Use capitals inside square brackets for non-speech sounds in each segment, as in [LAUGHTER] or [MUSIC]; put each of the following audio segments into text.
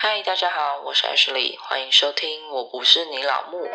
嗨，大家好，我是 Ashley，欢迎收听《我不是你老木》。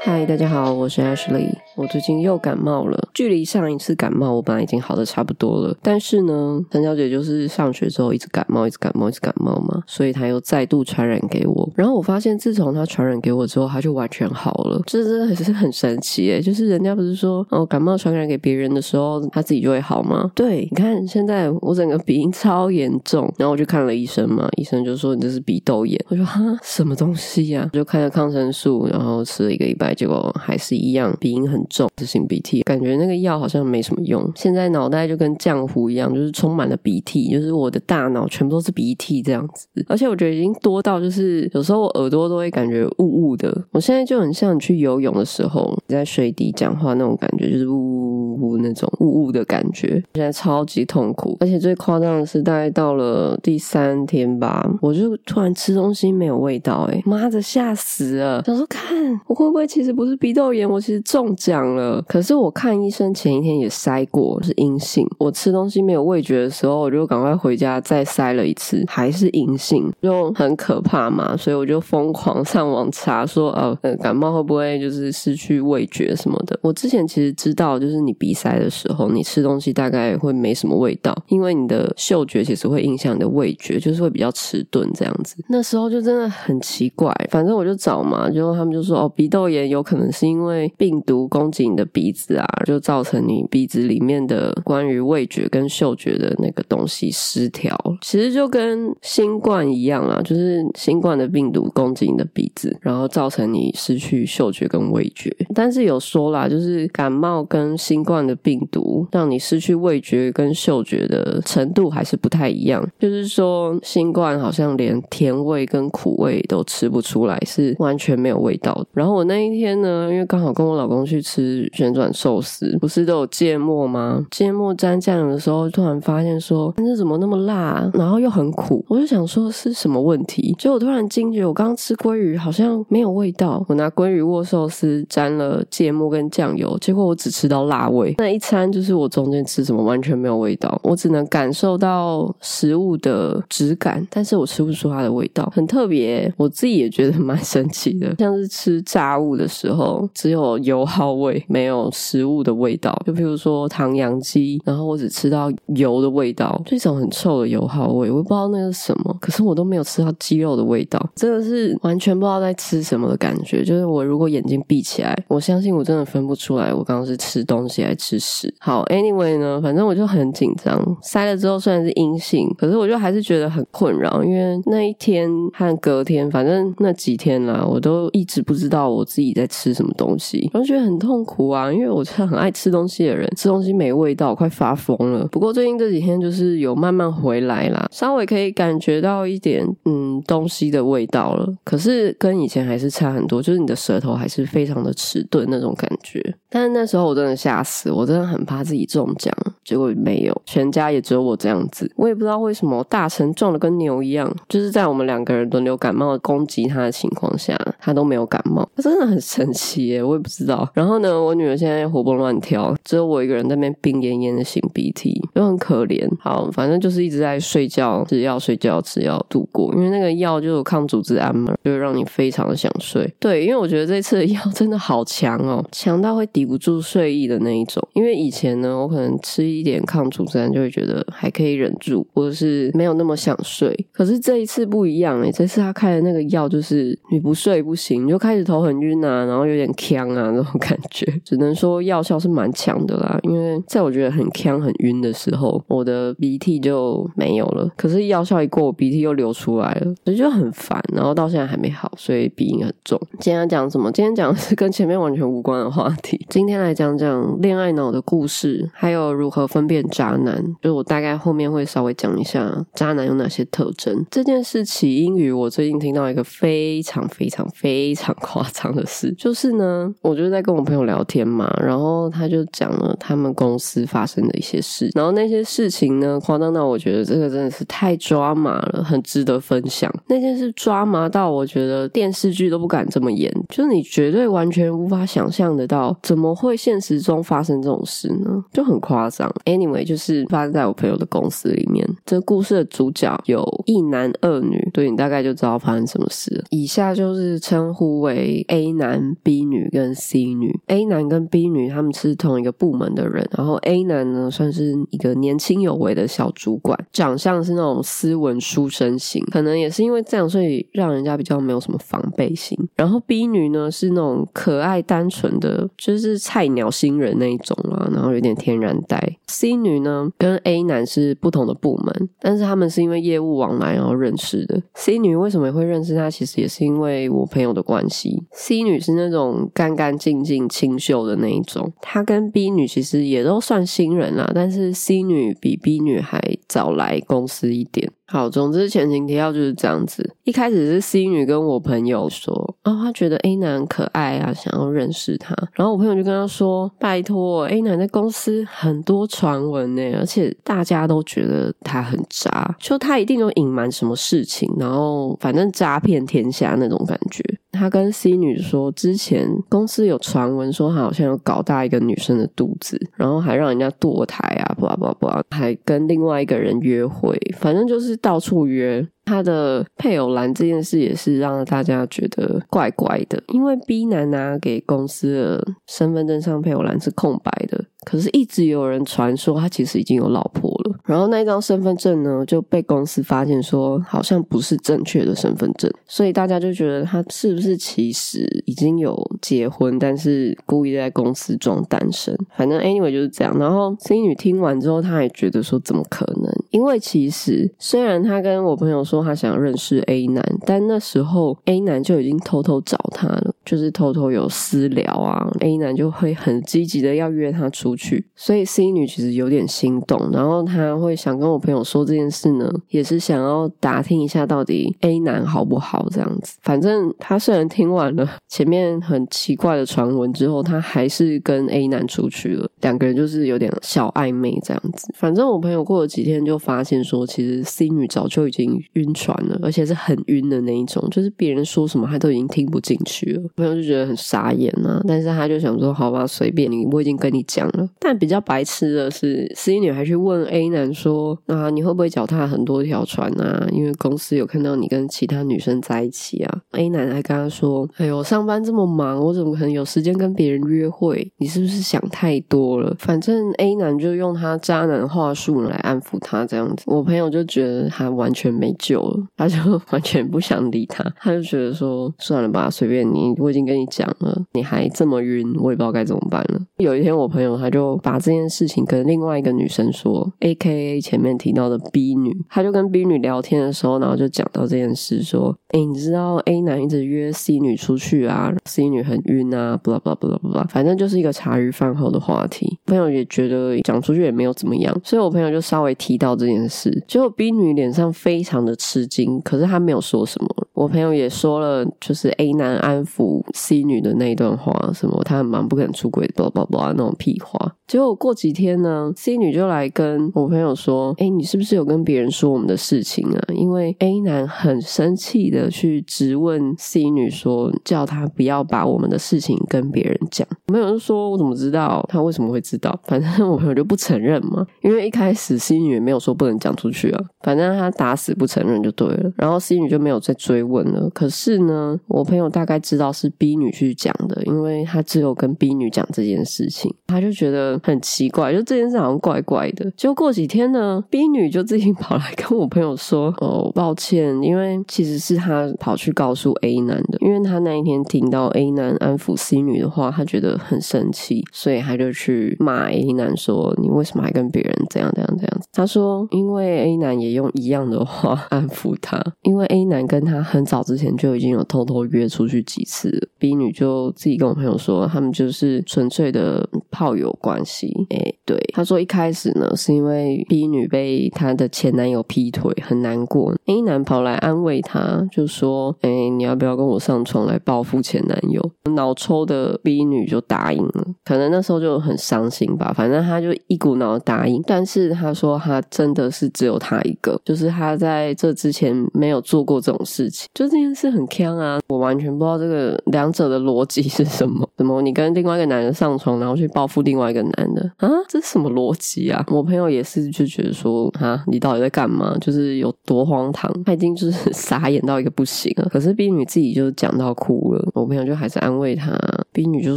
嗨，大家好，我是 Ashley。我最近又感冒了，距离上一次感冒我本来已经好的差不多了，但是呢，陈小姐就是上学之后一直感冒，一直感冒，一直感冒嘛，所以她又再度传染给我。然后我发现，自从她传染给我之后，她就完全好了，这真的是很神奇诶就是人家不是说哦，感冒传染给别人的时候，他自己就会好吗？对，你看现在我整个鼻音超严重，然后我就看了医生嘛，医生就说你这是鼻窦炎。我说哈，什么东西呀？我就开了抗生素，然后吃了一个礼拜，结果还是一样，鼻音很。重是擤鼻涕，感觉那个药好像没什么用。现在脑袋就跟浆糊一样，就是充满了鼻涕，就是我的大脑全部都是鼻涕这样子。而且我觉得已经多到，就是有时候我耳朵都会感觉雾雾的。我现在就很像你去游泳的时候，在水底讲话那种感觉，就是呜呜呜那种雾雾的感觉。现在超级痛苦，而且最夸张的是，大概到了第三天吧，我就突然吃东西没有味道，哎，妈的吓死了！想说看我会不会其实不是鼻窦炎，我其实中奖。了，可是我看医生前一天也筛过是阴性。我吃东西没有味觉的时候，我就赶快回家再筛了一次，还是阴性，就很可怕嘛。所以我就疯狂上网查，说呃，感冒会不会就是失去味觉什么的？我之前其实知道，就是你鼻塞的时候，你吃东西大概会没什么味道，因为你的嗅觉其实会影响你的味觉，就是会比较迟钝这样子。那时候就真的很奇怪，反正我就找嘛，就他们就说哦，鼻窦炎有可能是因为病毒攻。击你的鼻子啊，就造成你鼻子里面的关于味觉跟嗅觉的那个东西失调。其实就跟新冠一样啊，就是新冠的病毒攻击你的鼻子，然后造成你失去嗅觉跟味觉。但是有说啦，就是感冒跟新冠的病毒让你失去味觉跟嗅觉的程度还是不太一样。就是说，新冠好像连甜味跟苦味都吃不出来，是完全没有味道。然后我那一天呢，因为刚好跟我老公去吃。旋转寿司不是都有芥末吗？芥末沾酱油的时候，突然发现说，这怎么那么辣，然后又很苦，我就想说是什么问题？结果突然惊觉，我刚刚吃鲑鱼好像没有味道。我拿鲑鱼握寿司沾了芥末跟酱油，结果我只吃到辣味。那一餐就是我中间吃什么完全没有味道，我只能感受到食物的质感，但是我吃不出它的味道，很特别。我自己也觉得蛮神奇的，像是吃炸物的时候，只有油耗味。没有食物的味道，就比如说糖羊鸡，然后我只吃到油的味道，这种很臭的油耗味，我不知道那是什么，可是我都没有吃到鸡肉的味道，真的是完全不知道在吃什么的感觉。就是我如果眼睛闭起来，我相信我真的分不出来，我刚刚是吃东西还是吃屎。好，anyway 呢，反正我就很紧张，塞了之后虽然是阴性，可是我就还是觉得很困扰，因为那一天和隔天，反正那几天啦，我都一直不知道我自己在吃什么东西，我就觉得很痛。苦啊，因为我是很爱吃东西的人，吃东西没味道，快发疯了。不过最近这几天就是有慢慢回来啦，稍微可以感觉到一点嗯东西的味道了。可是跟以前还是差很多，就是你的舌头还是非常的迟钝那种感觉。但是那时候我真的吓死，我真的很怕自己中奖，结果没有，全家也只有我这样子。我也不知道为什么大成壮的跟牛一样，就是在我们两个人轮流感冒攻击他的情况下，他都没有感冒，他真的很神奇耶，我也不知道。然后呢？我女儿现在活蹦乱跳，只有我一个人在那边病恹恹的擤鼻涕，就很可怜。好，反正就是一直在睡觉，吃药睡觉吃药度过。因为那个药就有抗组织胺嘛，就会让你非常的想睡。对，因为我觉得这次的药真的好强哦，强到会抵不住睡意的那一种。因为以前呢，我可能吃一点抗组织胺就会觉得还可以忍住，或者是没有那么想睡。可是这一次不一样哎，这次他开的那个药就是你不睡不行，你就开始头很晕啊，然后有点呛啊那种感觉。[LAUGHS] 只能说药效是蛮强的啦，因为在我觉得很呛很晕的时候，我的鼻涕就没有了。可是药效一过，我鼻涕又流出来了，所以就很烦。然后到现在还没好，所以鼻音很重。今天讲什么？今天讲的是跟前面完全无关的话题。[LAUGHS] 今天来讲讲恋爱脑的故事，还有如何分辨渣男，就是我大概后面会稍微讲一下渣男有哪些特征。这件事起因于我最近听到一个非常非常非常夸张的事，就是呢，我就在跟我朋友聊天嘛，然后他就讲了他们公司发生的一些事，然后那些事情呢，夸张到我觉得这个真的是太抓马了，很值得分享。那件事抓马到我觉得电视剧都不敢这么演，就是你绝对完全无法想象得到，怎么会现实中发生这种事呢？就很夸张。Anyway，就是发生在我朋友的公司里面。这故事的主角有一男二女，对你大概就知道发生什么事。以下就是称呼为 A 男、男 B 女跟 C 女。A 男跟 B 女他们是同一个部门的人，然后 A 男呢算是一个年轻有为的小主管，长相是那种斯文书生型，可能也是因为这样，所以让人家比较没有什么防备心。然后 B 女呢是那种可爱单纯的，就是菜鸟新人那一种啊，然后有点天然呆。C 女呢跟 A 男是不同的部门，但是他们是因为业务往来然后认识的。C 女为什么会认识他？其实也是因为我朋友的关系。C 女是那种干干净净、清秀的那一种，她跟 B 女其实也都算新人啦，但是 C 女比 B 女还早来公司一点。好，总之前情提要就是这样子。一开始是 C 女跟我朋友说，哦，她觉得 A 男可爱啊，想要认识他。然后我朋友就跟她说：“拜托，A 男在公司很多传闻呢，而且大家都觉得他很渣，就他一定有隐瞒什么事情，然后反正诈骗天下那种感觉。”他跟 C 女说，之前公司有传闻说他好像有搞大一个女生的肚子，然后还让人家堕胎啊，不不不，还跟另外一个人约会，反正就是到处约。他的配偶栏这件事也是让大家觉得怪怪的，因为 B 男拿给公司的身份证上配偶栏是空白的，可是一直有人传说他其实已经有老婆了。然后那张身份证呢就被公司发现说好像不是正确的身份证，所以大家就觉得他是不是其实已经有结婚，但是故意在公司装单身。反正 anyway 就是这样。然后 C 女听完之后，她也觉得说怎么可能？因为其实虽然她跟我朋友说。她想认识 A 男，但那时候 A 男就已经偷偷找她了，就是偷偷有私聊啊。A 男就会很积极的要约她出去，所以 C 女其实有点心动，然后她会想跟我朋友说这件事呢，也是想要打听一下到底 A 男好不好这样子。反正他虽然听完了前面很奇怪的传闻之后，他还是跟 A 男出去了，两个人就是有点小暧昧这样子。反正我朋友过了几天就发现说，其实 C 女早就已经晕。船了，而且是很晕的那一种，就是别人说什么他都已经听不进去了。朋友就觉得很傻眼啊，但是他就想说，好吧，随便你，我已经跟你讲了。但比较白痴的是，C 女还去问 A 男说，啊，你会不会脚踏很多条船啊？因为公司有看到你跟其他女生在一起啊。A 男还跟他说，哎呦，上班这么忙，我怎么可能有时间跟别人约会？你是不是想太多了？反正 A 男就用他渣男话术来安抚他，这样子。我朋友就觉得他完全没救了。他就 [LAUGHS] 完全不想理他，他就觉得说算了吧，随便你，我已经跟你讲了，你还这么晕，我也不知道该怎么办了。有一天，我朋友他就把这件事情跟另外一个女生说，A K A 前面提到的 B 女，他就跟 B 女聊天的时候，然后就讲到这件事，说，哎，你知道 A 男一直约 C 女出去啊，C 女很晕啊，不啦不啦不啦不啦，反正就是一个茶余饭后的话题。朋友也觉得讲出去也没有怎么样，所以我朋友就稍微提到这件事，结果 B 女脸上非常的吃惊，可是她没有说什么。我朋友也说了，就是 A 男安抚 C 女的那一段话，什么他很忙不可能出轨，叭叭叭那种屁话。结果过几天呢，C 女就来跟我朋友说：“哎，你是不是有跟别人说我们的事情啊？”因为 A 男很生气的去质问 C 女说：“叫他不要把我们的事情跟别人讲。”我朋友就说：“我怎么知道他为什么会知道？”反正我朋友就不承认嘛，因为一开始 C 女也没有说不能讲出去啊，反正他打死不承认就对了。然后 C 女就没有再追。问了，可是呢，我朋友大概知道是 B 女去讲的，因为他只有跟 B 女讲这件事情，他就觉得很奇怪，就这件事好像怪怪的。就过几天天呢，B 女就自己跑来跟我朋友说：“哦，抱歉，因为其实是她跑去告诉 A 男的，因为她那一天听到 A 男安抚 C 女的话，她觉得很生气，所以她就去骂 A 男说：你为什么还跟别人这样这样这样子？他说，因为 A 男也用一样的话 [LAUGHS] 安抚她，因为 A 男跟她很。早之前就已经有偷偷约出去几次。B 女就自己跟我朋友说，他们就是纯粹的炮友关系。哎，对，她说一开始呢，是因为 B 女被她的前男友劈腿，很难过。A 男跑来安慰她，就说：“哎，你要不要跟我上床来报复前男友？”脑抽的 B 女就答应了，可能那时候就很伤心吧。反正她就一股脑答应，但是她说她真的是只有她一个，就是她在这之前没有做过这种事情，就这件事很坑啊！我完全不知道这个两者的逻辑是什么？怎么你跟另外一个男人上床，然后去报复另外一个男的啊？这是什么逻辑啊？我朋友也是就觉得说啊，你到底在干嘛？就是有多荒唐，他已经就是 [LAUGHS] 傻眼到一个不行了。可是 B 女自己就讲到哭了，我朋友就还是安慰她。B 女就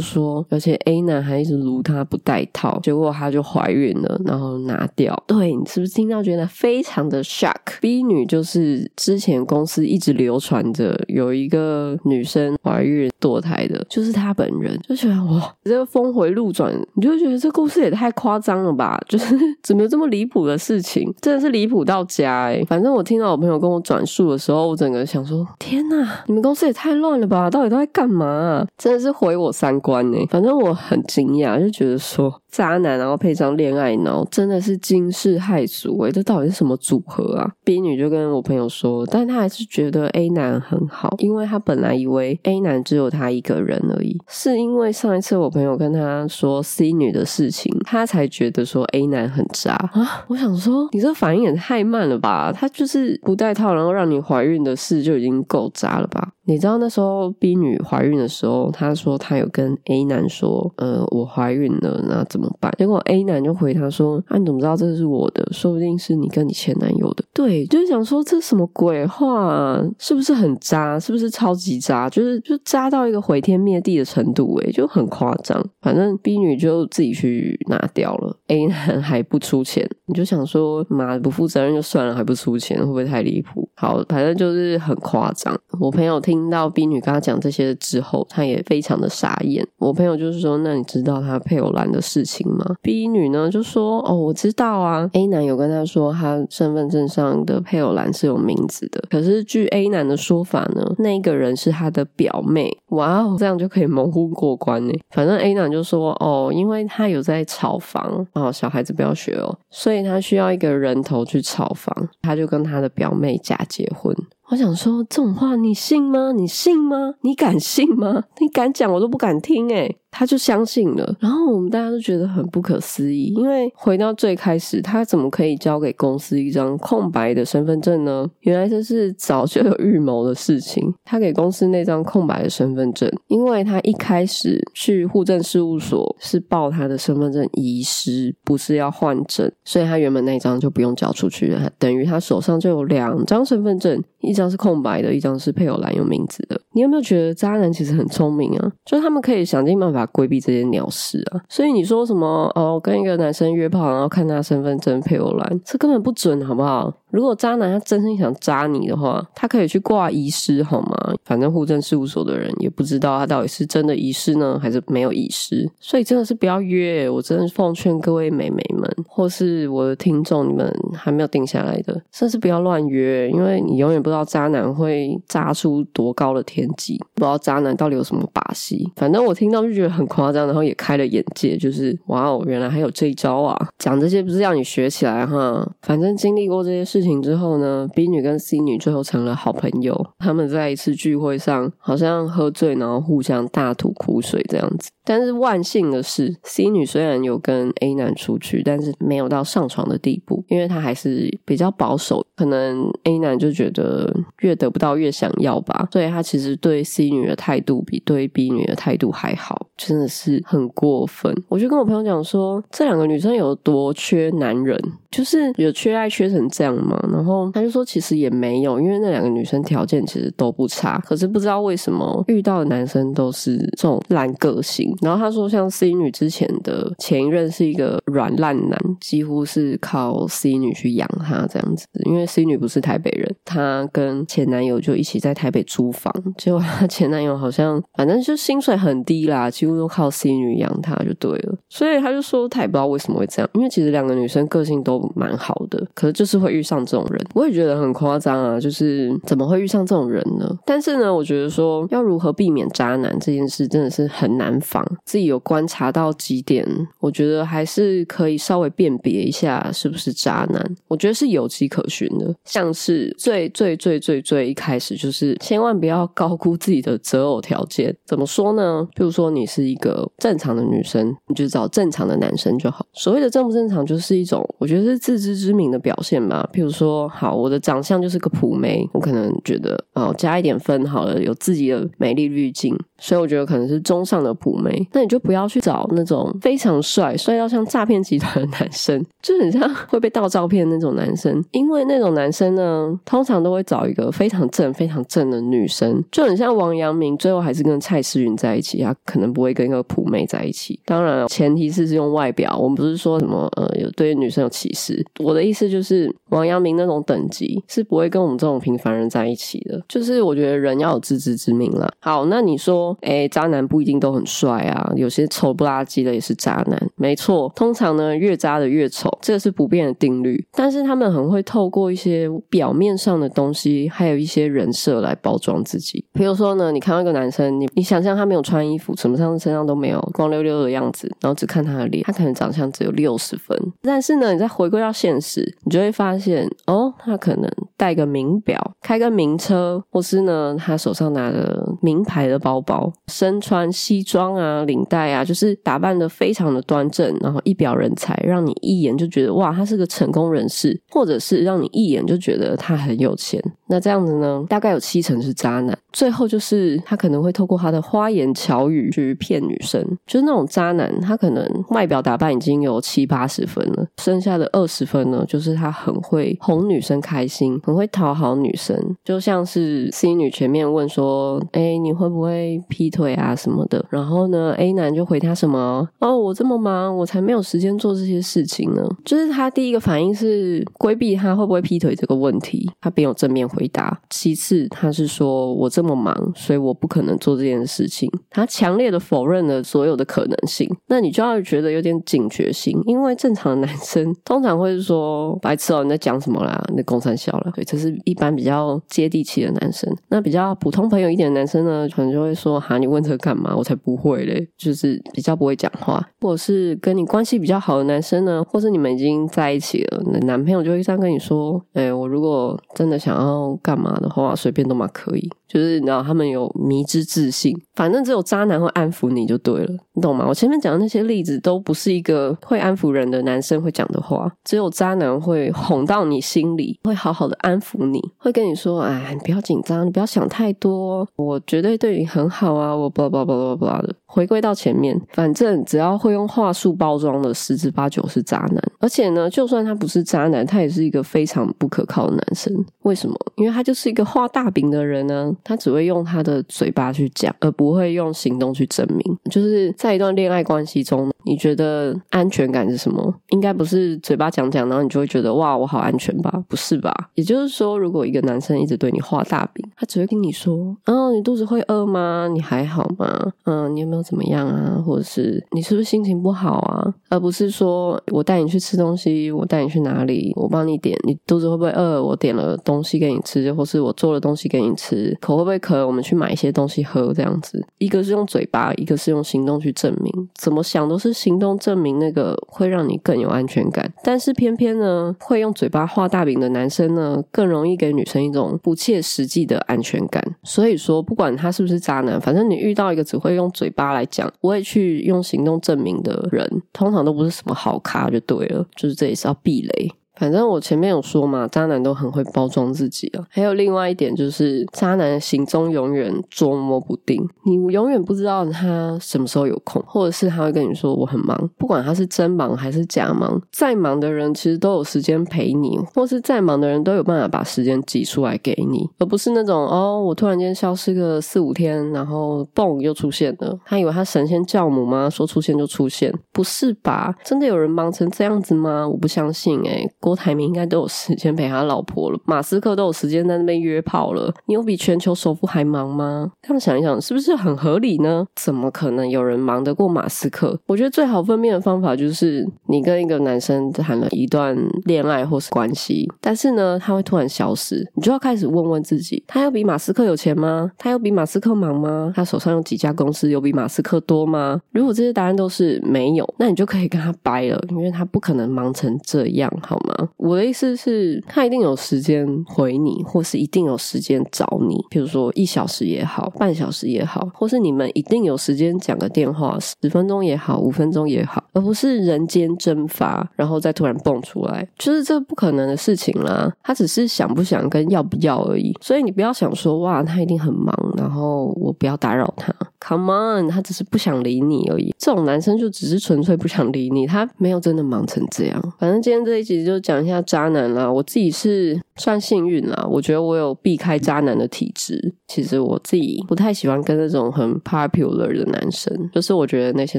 说，而且 A 男还一直撸她不戴套，结果她就怀孕了，然后拿掉。对你是不是听到觉得非常的 shock？B 女就是之前公司一直流传着有一个女生怀孕堕胎的，就是她本人，就觉得哇，这个峰回路转，你就觉得这故事也太夸张了吧？就是 [LAUGHS] 怎么这么离离谱的事情？真的是离谱到家哎！反正我听到我朋友跟我转述的时候，我整个想说，天呐，你们公司也太乱了吧？到底都在干嘛？真的是毁我三观哎！反正我很惊讶，就觉得说。渣男，然后配上恋爱脑，真的是惊世骇俗诶！这到底是什么组合啊？B 女就跟我朋友说，但她还是觉得 A 男很好，因为她本来以为 A 男只有她一个人而已，是因为上一次我朋友跟她说 C 女的事情，她才觉得说 A 男很渣啊！我想说，你这反应也太慢了吧？他就是不带套，然后让你怀孕的事就已经够渣了吧？你知道那时候 B 女怀孕的时候，她说她有跟 A 男说，呃，我怀孕了，那怎么办？结果 A 男就回她说，啊，你怎么知道这是我的？说不定是你跟你前男友的。对，就是想说这什么鬼话？是不是很渣？是不是超级渣？就是就渣到一个毁天灭地的程度？诶就很夸张。反正 B 女就自己去拿掉了，A 男还不出钱。你就想说，妈不负责任就算了，还不出钱，会不会太离谱？好，反正就是很夸张。我朋友听到 B 女跟他讲这些之后，他也非常的傻眼。我朋友就是说，那你知道他配偶栏的事情吗？B 女呢就说，哦，我知道啊。A 男有跟他说，他身份证上的配偶栏是有名字的。可是据 A 男的说法呢，那个人是他的表妹。哇哦，这样就可以蒙混过关呢。反正 A 男就说，哦，因为他有在炒房，哦，小孩子不要学哦，所以他需要一个人头去炒房，他就跟他的表妹假结婚。我想说这种话，你信吗？你信吗？你敢信吗？[LAUGHS] 你敢讲，我都不敢听诶他就相信了，然后我们大家都觉得很不可思议，因为回到最开始，他怎么可以交给公司一张空白的身份证呢？原来这是早就有预谋的事情。他给公司那张空白的身份证，因为他一开始去户政事务所是报他的身份证遗失，不是要换证，所以他原本那张就不用交出去了，等于他手上就有两张身份证，一张一张是空白的，一张是配偶栏有名字的。你有没有觉得渣男其实很聪明啊？就是他们可以想尽办法。规避这些鸟事啊，所以你说什么哦？跟一个男生约炮，然后看他身份证配偶栏，这根本不准，好不好？如果渣男他真心想渣你的话，他可以去挂遗失，好吗？反正户政事务所的人也不知道他到底是真的遗失呢，还是没有遗失，所以真的是不要约。我真的奉劝各位美眉们，或是我的听众，你们还没有定下来的，甚至不要乱约，因为你永远不知道渣男会渣出多高的天际，不知道渣男到底有什么把戏。反正我听到就觉得很夸张，然后也开了眼界，就是哇哦，原来还有这一招啊！讲这些不是要你学起来哈，反正经历过这些事。情之后呢，B 女跟 C 女最后成了好朋友。他们在一次聚会上，好像喝醉，然后互相大吐苦水这样子。但是万幸的是，C 女虽然有跟 A 男出去，但是没有到上床的地步，因为她还是比较保守。可能 A 男就觉得越得不到越想要吧，所以他其实对 C 女的态度比对 B 女的态度还好，真的是很过分。我就跟我朋友讲说，这两个女生有多缺男人，就是有缺爱缺成这样吗？然后他就说，其实也没有，因为那两个女生条件其实都不差，可是不知道为什么遇到的男生都是这种烂个性。然后他说，像 C 女之前的前一任是一个软烂男，几乎是靠 C 女去养他这样子。因为 C 女不是台北人，她跟前男友就一起在台北租房，结果她前男友好像反正就薪水很低啦，几乎都靠 C 女养他就对了。所以他就说他也不知道为什么会这样，因为其实两个女生个性都蛮好的，可是就是会遇上这种人。我也觉得很夸张啊，就是怎么会遇上这种人呢？[LAUGHS] 但是呢，我觉得说要如何避免渣男这件事真的是很难防。自己有观察到几点，我觉得还是可以稍微辨别一下是不是渣男。我觉得是有迹可循的，像是最最最最最一开始就是千万不要高估自己的择偶条件。怎么说呢？比如说你是一个正常的女生，你就找正常的男生就好。所谓的正不正常，就是一种我觉得是自知之明的表现吧。譬如说，好，我的长相就是个普妹，我可能觉得哦，加一点分好了，有自己的美丽滤镜，所以我觉得可能是中上的普妹。那你就不要去找那种非常帅、帅到像诈骗集团的男生，就很像会被盗照片那种男生。因为那种男生呢，通常都会找一个非常正、非常正的女生，就很像王阳明，最后还是跟蔡诗芸在一起，他可能不会跟一个普妹在一起。当然，前提是是用外表，我们不是说什么呃有对女生有歧视。我的意思就是，王阳明那种等级是不会跟我们这种平凡人在一起的。就是我觉得人要有自知之明啦。好，那你说，哎，渣男不一定都很帅啊，有些丑不拉几的也是渣男。没错，通常呢越渣的越丑，这个是不变的定律。但是他们很会透过一些表面上的东西，还有一些人设来包装自己。比如说呢，你看到一个男生，你你想象他没有穿衣服，什么上身上都没有，光溜溜的样子，然后只看他的脸，他可能长相只有六十分。但是呢，你再回归到现实，你就会发现，哦，他可能戴个名表，开个名车，或是呢，他手上拿着名牌的包包，身穿西装啊、领带啊，就是打扮的非常的端正，然后一表人才，让你一眼就觉得哇，他是个成功人士，或者是让你一眼就觉得他很有钱。那这样子呢，大概有七成是渣男。最后就是他可能会透过他的花言巧语去骗女生，就是那种渣男，他可能外表打扮已经有七八十分了，剩下的二十分呢，就是他很会哄女生开心，很会讨好女生。就像是 C 女前面问说：“哎，你会不会劈腿啊什么的？”然后呢，A 男就回他什么：“哦，我这么忙，我才没有时间做这些事情呢。”就是他第一个反应是规避他会不会劈腿这个问题，他没有正面回答。其次，他是说我。这么忙，所以我不可能做这件事情。他强烈的否认了所有的可能性，那你就要觉得有点警觉性，因为正常的男生通常会说：“白痴哦，你在讲什么啦？你公三小了。”对，这是一般比较接地气的男生。那比较普通朋友一点的男生呢，可能就会说：“哈，你问这干嘛？我才不会嘞！”就是比较不会讲话，或者是跟你关系比较好的男生呢，或是你们已经在一起了，那男朋友就会这样跟你说：“哎，我如果真的想要干嘛的话，随便都嘛可以。”就是你知道他们有迷之自信，反正只有渣男会安抚你就对了，你懂吗？我前面讲的那些例子都不是一个会安抚人的男生会讲的话，只有渣男会哄到你心里，会好好的安抚你，会跟你说：“哎，你不要紧张，你不要想太多，我绝对对你很好啊！”我叭叭叭叭叭的。回归到前面，反正只要会用话术包装的，十之八九是渣男。而且呢，就算他不是渣男，他也是一个非常不可靠的男生。为什么？因为他就是一个画大饼的人呢。他只会用他的嘴巴去讲，而不会用行动去证明。就是在一段恋爱关系中，你觉得安全感是什么？应该不是嘴巴讲讲，然后你就会觉得哇，我好安全吧？不是吧？也就是说，如果一个男生一直对你画大饼，他只会跟你说：“哦，你肚子会饿吗？你还好吗？嗯，你有没有？”怎么样啊？或者是你是不是心情不好啊？而不是说我带你去吃东西，我带你去哪里，我帮你点，你肚子会不会饿？我点了东西给你吃，或是我做了东西给你吃，我会不会渴？我们去买一些东西喝，这样子。一个是用嘴巴，一个是用行动去证明。怎么想都是行动证明那个会让你更有安全感。但是偏偏呢，会用嘴巴画大饼的男生呢，更容易给女生一种不切实际的安全感。所以说，不管他是不是渣男，反正你遇到一个只会用嘴巴。来讲，不会去用行动证明的人，通常都不是什么好咖，就对了。就是这也是要避雷。反正我前面有说嘛，渣男都很会包装自己啊。还有另外一点就是，渣男行踪永远捉摸不定，你永远不知道他什么时候有空，或者是他会跟你说我很忙，不管他是真忙还是假忙，再忙的人其实都有时间陪你，或是再忙的人都有办法把时间挤出来给你，而不是那种哦，我突然间消失个四五天，然后嘣又出现了。他以为他神仙教母吗？说出现就出现，不是吧？真的有人忙成这样子吗？我不相信哎。郭台铭应该都有时间陪他老婆了，马斯克都有时间在那边约炮了。你有比全球首富还忙吗？这样想一想，是不是很合理呢？怎么可能有人忙得过马斯克？我觉得最好分辨的方法就是，你跟一个男生谈了一段恋爱或是关系，但是呢，他会突然消失，你就要开始问问自己：他有比马斯克有钱吗？他有比马斯克忙吗？他手上有几家公司？有比马斯克多吗？如果这些答案都是没有，那你就可以跟他掰了，因为他不可能忙成这样，好吗？我的意思是，他一定有时间回你，或是一定有时间找你。比如说一小时也好，半小时也好，或是你们一定有时间讲个电话，十分钟也好，五分钟也好，而不是人间蒸发，然后再突然蹦出来，就是这不可能的事情啦。他只是想不想跟要不要而已。所以你不要想说哇，他一定很忙，然后我不要打扰他。Come on，他只是不想理你而已。这种男生就只是纯粹不想理你，他没有真的忙成这样。反正今天这一集就讲讲一下渣男啦。我自己是算幸运啦，我觉得我有避开渣男的体质。其实我自己不太喜欢跟那种很 popular 的男生，就是我觉得那些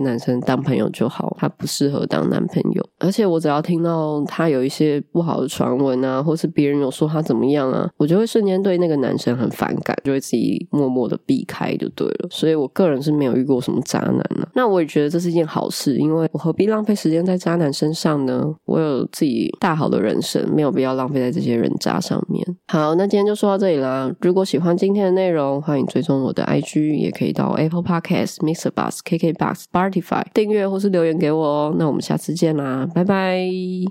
男生当朋友就好，他不适合当男朋友。而且我只要听到他有一些不好的传闻啊，或是别人有说他怎么样啊，我就会瞬间对那个男生很反感，就会自己默默的避开就对了。所以我。个人是没有遇过什么渣男呢，那我也觉得这是一件好事，因为我何必浪费时间在渣男身上呢？我有自己大好的人生，没有必要浪费在这些人渣上面。好，那今天就说到这里啦。如果喜欢今天的内容，欢迎追踪我的 IG，也可以到 Apple Podcast、Mr. Bus、KK Box、Spotify 订阅或是留言给我哦。那我们下次见啦，拜拜。